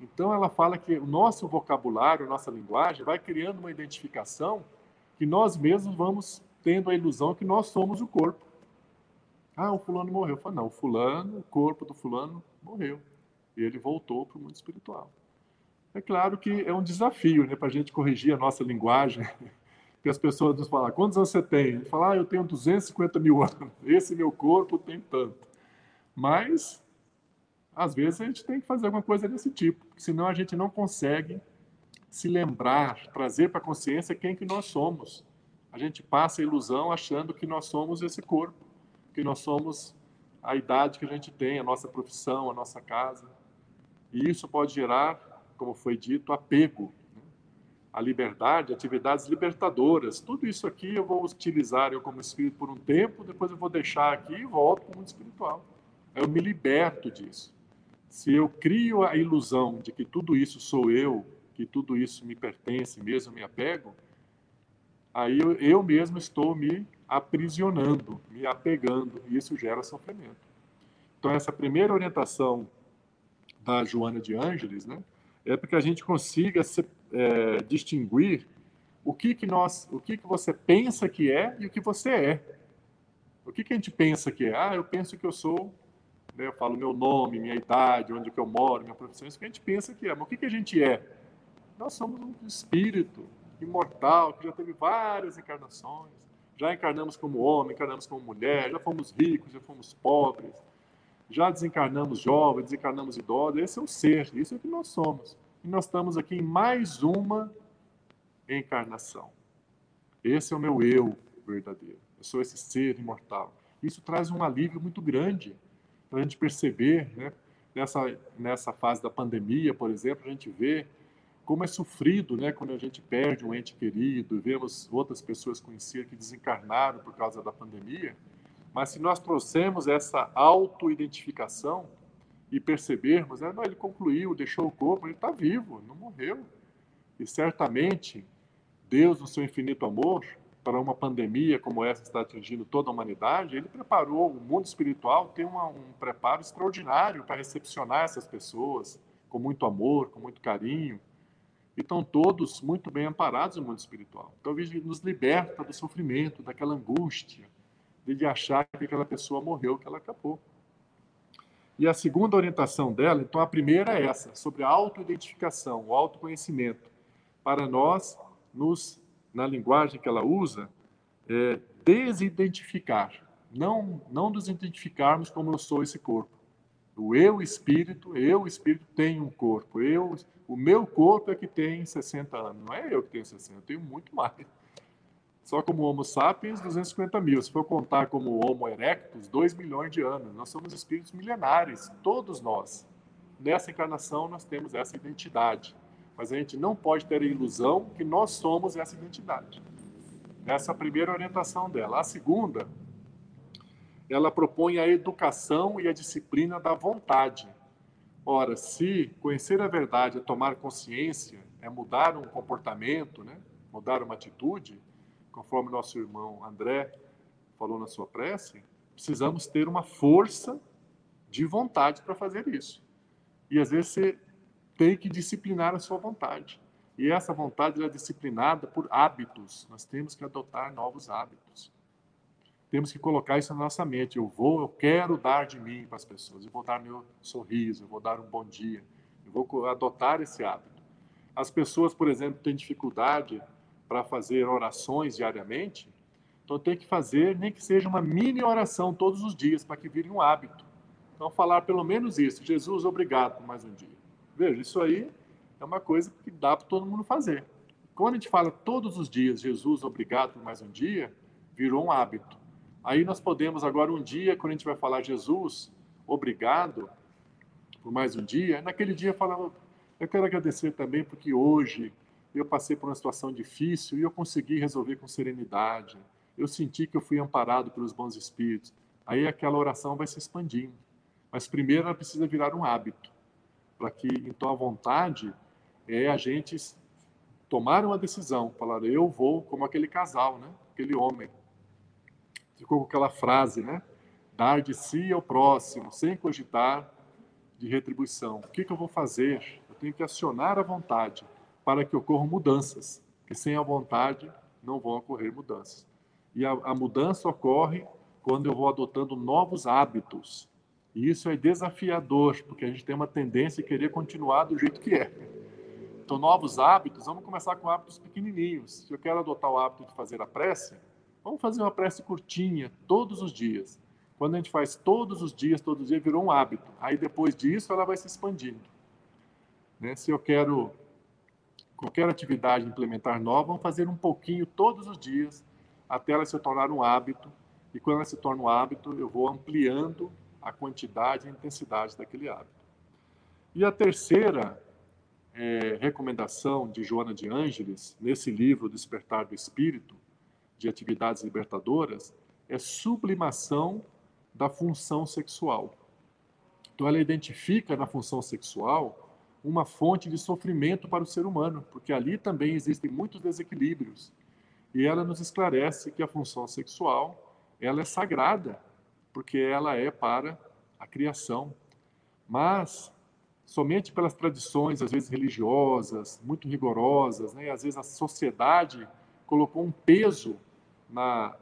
Então, ela fala que o nosso vocabulário, nossa linguagem, vai criando uma identificação que nós mesmos vamos tendo a ilusão que nós somos o corpo. Ah, o fulano morreu. Fala, não, o fulano, o corpo do fulano morreu. E ele voltou para o mundo espiritual. É claro que é um desafio né, para a gente corrigir a nossa linguagem, <laughs> que as pessoas nos falam, quantos anos você tem? Falar, ah, eu tenho 250 mil anos, <laughs> esse meu corpo tem tanto. Mas, às vezes, a gente tem que fazer alguma coisa desse tipo, senão a gente não consegue se lembrar, trazer para a consciência quem que nós somos. A gente passa a ilusão achando que nós somos esse corpo, que nós somos a idade que a gente tem, a nossa profissão, a nossa casa. E isso pode gerar, como foi dito, apego. Né? A liberdade, atividades libertadoras. Tudo isso aqui eu vou utilizar eu como espírito por um tempo, depois eu vou deixar aqui e volto para o mundo espiritual. Eu me liberto disso. Se eu crio a ilusão de que tudo isso sou eu, que tudo isso me pertence, mesmo me apego, aí eu, eu mesmo estou me aprisionando, me apegando, e isso gera sofrimento. Então, essa primeira orientação da Joana de Ângeles, né, é para que a gente consiga se, é, distinguir o que que nós, o que que você pensa que é e o que você é. O que que a gente pensa que é? Ah, eu penso que eu sou, né, eu falo meu nome, minha idade, onde que eu moro, minha profissão, isso que a gente pensa que é. Mas o que que a gente é? Nós somos um espírito imortal que já teve várias encarnações já encarnamos como homem, encarnamos como mulher, já fomos ricos, já fomos pobres, já desencarnamos jovens, desencarnamos idosos. Esse é o ser, isso é o que nós somos. E nós estamos aqui em mais uma encarnação. Esse é o meu eu verdadeiro. Eu sou esse ser imortal. Isso traz um alívio muito grande para a gente perceber, né? Nessa, nessa fase da pandemia, por exemplo, a gente vê como é sofrido, né, quando a gente perde um ente querido, vemos outras pessoas conhecidas que desencarnaram por causa da pandemia. Mas se nós trouxermos essa auto-identificação e percebermos, né, ele concluiu, deixou o corpo, ele está vivo, não morreu. E certamente Deus, no seu infinito amor, para uma pandemia como essa que está atingindo toda a humanidade, ele preparou o mundo espiritual tem uma, um preparo extraordinário para recepcionar essas pessoas com muito amor, com muito carinho e estão todos muito bem amparados no mundo espiritual. Então, ele nos liberta do sofrimento, daquela angústia, de achar que aquela pessoa morreu, que ela acabou. E a segunda orientação dela, então, a primeira é essa, sobre a autoidentificação, o autoconhecimento. Para nós, nos, na linguagem que ela usa, é desidentificar. Não, não nos identificarmos como eu sou esse corpo. O eu espírito, eu espírito tenho um corpo. Eu, o meu corpo é que tem 60 anos. Não é eu que tenho 60, eu tenho muito mais. Só como Homo sapiens, 250 mil. Se for contar como Homo erectus, 2 milhões de anos. Nós somos espíritos milenares, todos nós. Nessa encarnação, nós temos essa identidade. Mas a gente não pode ter a ilusão que nós somos essa identidade. Essa é a primeira orientação dela. A segunda ela propõe a educação e a disciplina da vontade. Ora, se conhecer a verdade é tomar consciência, é mudar um comportamento, né? mudar uma atitude, conforme nosso irmão André falou na sua prece, precisamos ter uma força de vontade para fazer isso. E às vezes você tem que disciplinar a sua vontade. E essa vontade é disciplinada por hábitos. Nós temos que adotar novos hábitos temos que colocar isso na nossa mente. Eu vou, eu quero dar de mim para as pessoas. Eu vou dar meu sorriso, eu vou dar um bom dia. Eu vou adotar esse hábito. As pessoas, por exemplo, têm dificuldade para fazer orações diariamente, então tem que fazer nem que seja uma mini oração todos os dias para que vire um hábito. Então falar pelo menos isso. Jesus, obrigado por mais um dia. Veja, isso aí é uma coisa que dá para todo mundo fazer. Quando a gente fala todos os dias, Jesus, obrigado por mais um dia, virou um hábito. Aí nós podemos agora um dia, quando a gente vai falar Jesus, obrigado por mais um dia, naquele dia falar, eu quero agradecer também porque hoje eu passei por uma situação difícil e eu consegui resolver com serenidade. Eu senti que eu fui amparado pelos bons espíritos. Aí aquela oração vai se expandindo. Mas primeiro ela precisa virar um hábito, para que então a vontade é a gente tomar uma decisão, falar eu vou como aquele casal, né? Aquele homem ficou com aquela frase, né? Dar de si ao próximo, sem cogitar de retribuição. O que, que eu vou fazer? Eu tenho que acionar a vontade para que ocorram mudanças, que sem a vontade não vão ocorrer mudanças. E a, a mudança ocorre quando eu vou adotando novos hábitos. E isso é desafiador, porque a gente tem uma tendência a querer continuar do jeito que é. Então, novos hábitos, vamos começar com hábitos pequenininhos. Se eu quero adotar o hábito de fazer a prece, Vamos fazer uma prece curtinha, todos os dias. Quando a gente faz todos os dias, todos os dias, virou um hábito. Aí depois disso, ela vai se expandindo. Né? Se eu quero qualquer atividade implementar nova, vamos fazer um pouquinho todos os dias, até ela se tornar um hábito. E quando ela se torna um hábito, eu vou ampliando a quantidade e a intensidade daquele hábito. E a terceira é, recomendação de Joana de Ângeles, nesse livro Despertar do Espírito, de atividades libertadoras, é sublimação da função sexual. Então, ela identifica na função sexual uma fonte de sofrimento para o ser humano, porque ali também existem muitos desequilíbrios. E ela nos esclarece que a função sexual ela é sagrada, porque ela é para a criação. Mas somente pelas tradições, às vezes religiosas, muito rigorosas, né? às vezes a sociedade colocou um peso na,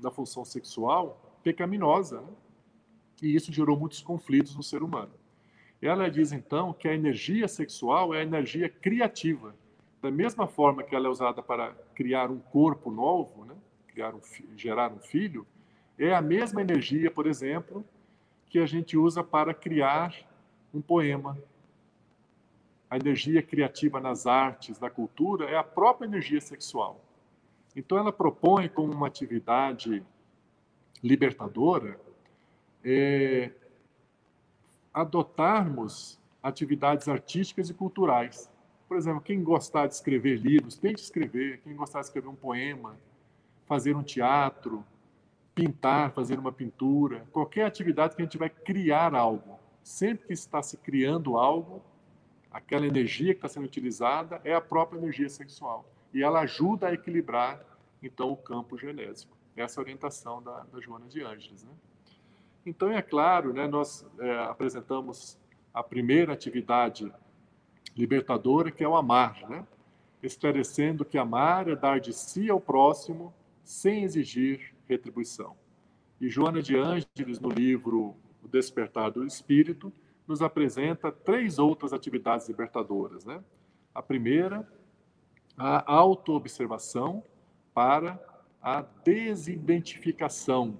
na função sexual pecaminosa. Né? E isso gerou muitos conflitos no ser humano. Ela diz então que a energia sexual é a energia criativa. Da mesma forma que ela é usada para criar um corpo novo, né? criar um, gerar um filho, é a mesma energia, por exemplo, que a gente usa para criar um poema. A energia criativa nas artes, na cultura, é a própria energia sexual. Então, ela propõe como uma atividade libertadora é, adotarmos atividades artísticas e culturais. Por exemplo, quem gostar de escrever livros, tente escrever. Quem gostar de escrever um poema, fazer um teatro, pintar, fazer uma pintura, qualquer atividade que a gente vai criar algo. Sempre que está se criando algo, aquela energia que está sendo utilizada é a própria energia sexual. E ela ajuda a equilibrar, então, o campo genésico. Essa é a orientação da, da Joana de Ângeles. Né? Então, é claro, né, nós é, apresentamos a primeira atividade libertadora, que é o amar, né? esclarecendo que amar é dar de si ao próximo sem exigir retribuição. E Joana de Ângeles, no livro O Despertar do Espírito, nos apresenta três outras atividades libertadoras. Né? A primeira, a autoobservação para a desidentificação.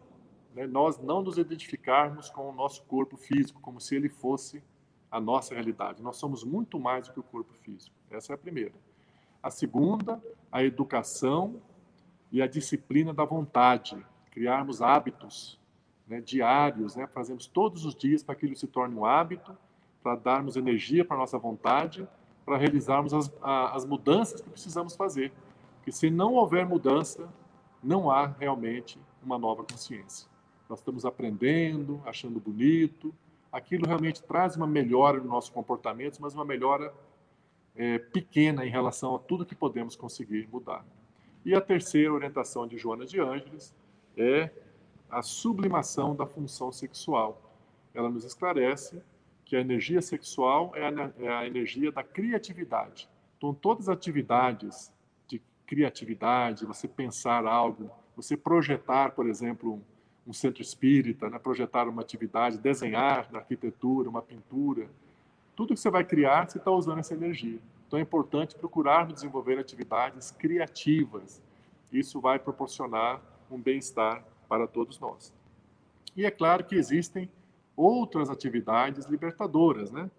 Né? Nós não nos identificarmos com o nosso corpo físico, como se ele fosse a nossa realidade. Nós somos muito mais do que o corpo físico. Essa é a primeira. A segunda, a educação e a disciplina da vontade, criarmos hábitos né, diários, né, fazemos todos os dias para que aquilo se torne um hábito, para darmos energia para a nossa vontade, para realizarmos as, a, as mudanças que precisamos fazer. Porque se não houver mudança, não há realmente uma nova consciência. Nós estamos aprendendo, achando bonito, aquilo realmente traz uma melhora no nosso comportamento, mas uma melhora é, pequena em relação a tudo que podemos conseguir mudar. E a terceira orientação de Joana de Ângeles é a sublimação da função sexual. Ela nos esclarece que a energia sexual é a, é a energia da criatividade. Então, todas as atividades de criatividade, você pensar algo, você projetar, por exemplo, um, centro espírita, né? projetar uma atividade, desenhar na arquitetura, uma pintura, tudo que você vai criar, você está usando essa energia. Então é importante procurarmos desenvolver atividades criativas. Isso vai proporcionar um bem-estar para todos nós. E é claro que existem outras atividades libertadoras, né?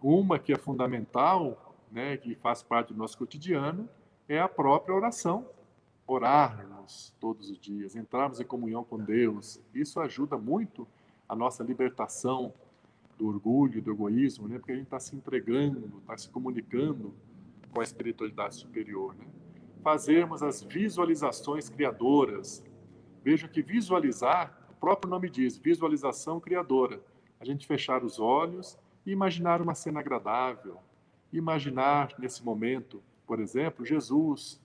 Uma que é fundamental, né, que faz parte do nosso cotidiano, é a própria oração. Orarmos todos os dias, entrarmos em comunhão com Deus. Isso ajuda muito a nossa libertação do orgulho, do egoísmo, né? porque a gente está se entregando, está se comunicando com a espiritualidade superior. Né? Fazermos as visualizações criadoras. Veja que visualizar, o próprio nome diz, visualização criadora. A gente fechar os olhos e imaginar uma cena agradável. Imaginar nesse momento, por exemplo, Jesus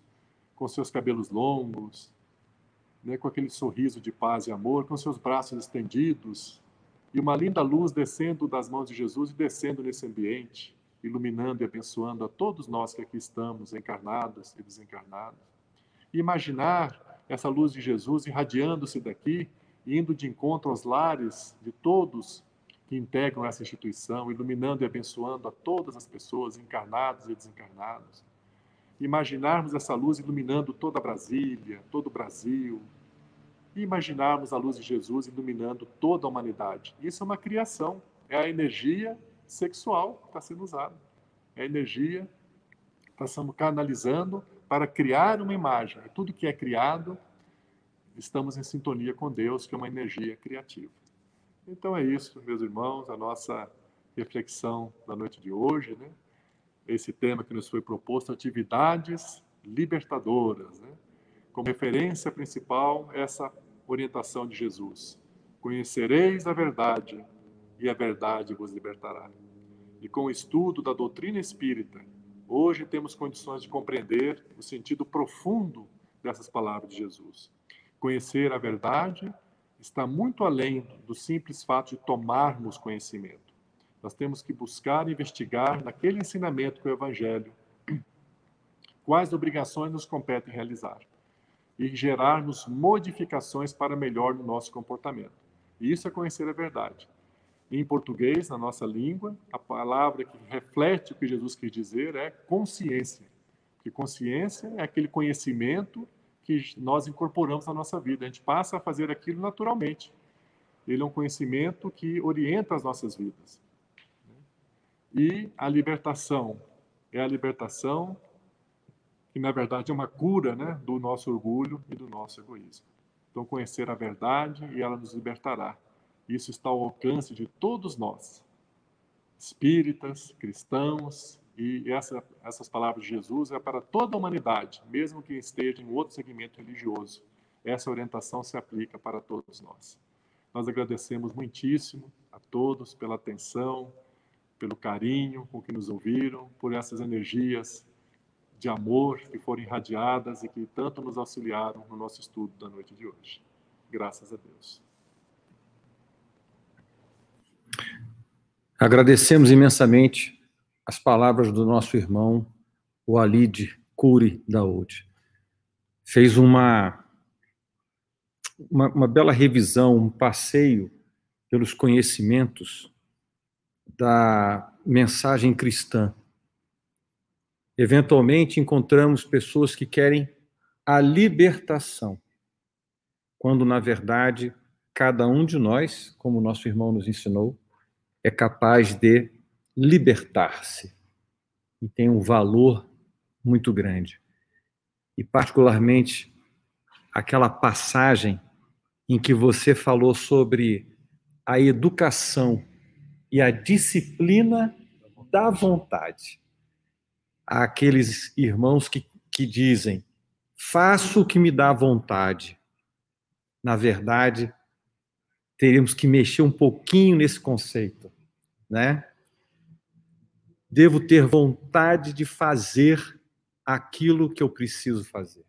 com seus cabelos longos, né, com aquele sorriso de paz e amor, com seus braços estendidos, e uma linda luz descendo das mãos de Jesus e descendo nesse ambiente, iluminando e abençoando a todos nós que aqui estamos, encarnados e desencarnados. E imaginar essa luz de Jesus irradiando-se daqui, indo de encontro aos lares de todos que integram essa instituição, iluminando e abençoando a todas as pessoas, encarnados e desencarnados. Imaginarmos essa luz iluminando toda Brasília, todo o Brasil, e imaginarmos a luz de Jesus iluminando toda a humanidade. Isso é uma criação, é a energia sexual que está sendo usada. É a energia que estamos canalizando para criar uma imagem. Tudo que é criado, estamos em sintonia com Deus, que é uma energia criativa. Então é isso, meus irmãos, a nossa reflexão da noite de hoje, né? Esse tema que nos foi proposto, atividades libertadoras, né? Como referência principal, essa orientação de Jesus. Conhecereis a verdade e a verdade vos libertará. E com o estudo da doutrina espírita, hoje temos condições de compreender o sentido profundo dessas palavras de Jesus. Conhecer a verdade está muito além do simples fato de tomarmos conhecimento. Nós temos que buscar investigar naquele ensinamento que o Evangelho quais obrigações nos competem realizar e gerarmos modificações para melhor no nosso comportamento. E isso é conhecer a verdade. Em português, na nossa língua, a palavra que reflete o que Jesus quis dizer é consciência. Porque consciência é aquele conhecimento que nós incorporamos na nossa vida. A gente passa a fazer aquilo naturalmente. Ele é um conhecimento que orienta as nossas vidas. E a libertação é a libertação que, na verdade, é uma cura né, do nosso orgulho e do nosso egoísmo. Então, conhecer a verdade e ela nos libertará. Isso está ao alcance de todos nós, espíritas, cristãos, e essa, essas palavras de Jesus é para toda a humanidade, mesmo que esteja em outro segmento religioso. Essa orientação se aplica para todos nós. Nós agradecemos muitíssimo a todos pela atenção, pelo carinho com que nos ouviram, por essas energias de amor que foram irradiadas e que tanto nos auxiliaram no nosso estudo da noite de hoje. Graças a Deus. Agradecemos imensamente as palavras do nosso irmão, o Alid Kuri Daoud. Fez uma, uma, uma bela revisão, um passeio pelos conhecimentos da mensagem cristã. Eventualmente encontramos pessoas que querem a libertação, quando na verdade cada um de nós, como nosso irmão nos ensinou, é capaz de libertar-se. E tem um valor muito grande. E, particularmente, aquela passagem em que você falou sobre a educação e a disciplina da vontade. Aqueles irmãos que, que dizem: faço o que me dá vontade. Na verdade, teríamos que mexer um pouquinho nesse conceito, né? devo ter vontade de fazer aquilo que eu preciso fazer.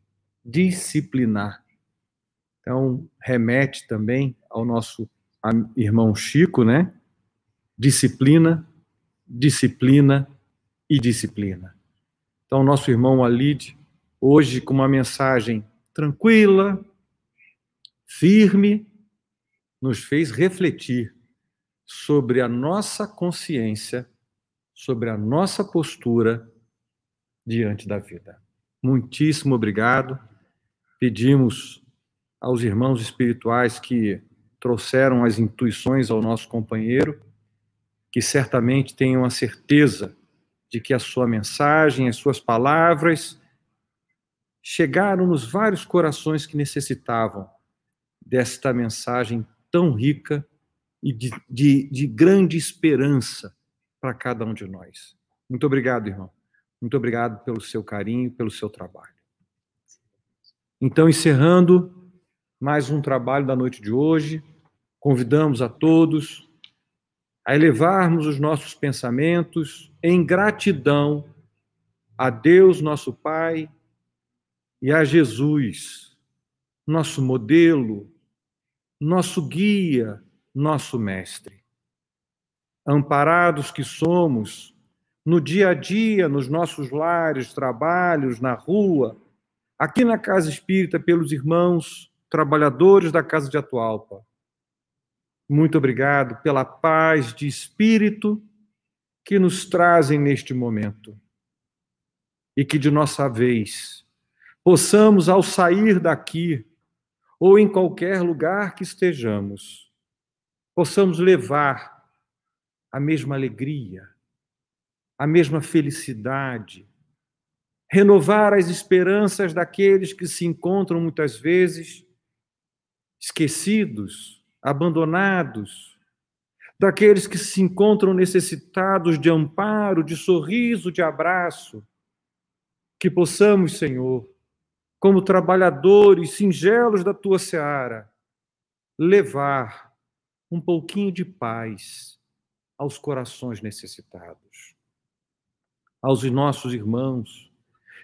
Disciplinar. Então, remete também ao nosso irmão Chico, né? Disciplina, disciplina e disciplina. Então, nosso irmão Alid, hoje com uma mensagem tranquila, firme, nos fez refletir sobre a nossa consciência sobre a nossa postura diante da vida. Muitíssimo obrigado. Pedimos aos irmãos espirituais que trouxeram as intuições ao nosso companheiro, que certamente tenham a certeza de que a sua mensagem, as suas palavras chegaram nos vários corações que necessitavam desta mensagem tão rica e de, de, de grande esperança para cada um de nós. Muito obrigado, irmão. Muito obrigado pelo seu carinho, pelo seu trabalho. Então, encerrando mais um trabalho da noite de hoje, convidamos a todos a elevarmos os nossos pensamentos em gratidão a Deus, nosso Pai, e a Jesus, nosso modelo, nosso guia, nosso mestre amparados que somos, no dia a dia, nos nossos lares, trabalhos, na rua, aqui na Casa Espírita, pelos irmãos trabalhadores da Casa de Atualpa. Muito obrigado pela paz de espírito que nos trazem neste momento. E que de nossa vez possamos, ao sair daqui, ou em qualquer lugar que estejamos, possamos levar a mesma alegria, a mesma felicidade, renovar as esperanças daqueles que se encontram muitas vezes esquecidos, abandonados, daqueles que se encontram necessitados de amparo, de sorriso, de abraço. Que possamos, Senhor, como trabalhadores singelos da tua seara, levar um pouquinho de paz aos corações necessitados, aos nossos irmãos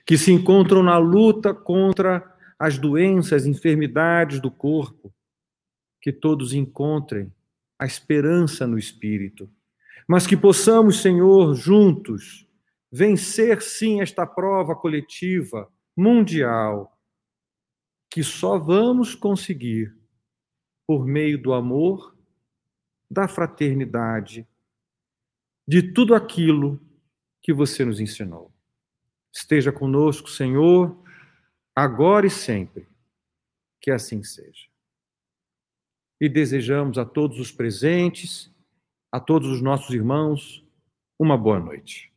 que se encontram na luta contra as doenças, enfermidades do corpo, que todos encontrem a esperança no Espírito, mas que possamos, Senhor, juntos, vencer sim esta prova coletiva, mundial, que só vamos conseguir por meio do amor, da fraternidade, de tudo aquilo que você nos ensinou. Esteja conosco, Senhor, agora e sempre. Que assim seja e desejamos a todos os presentes, a todos os nossos irmãos, uma boa noite.